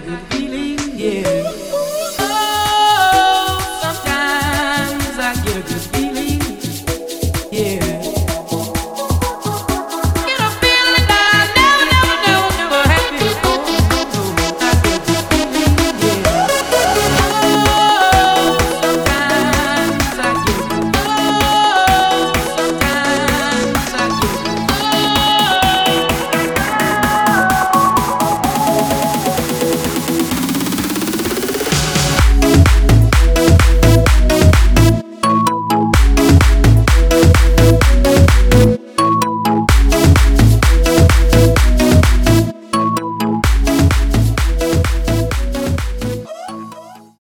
good.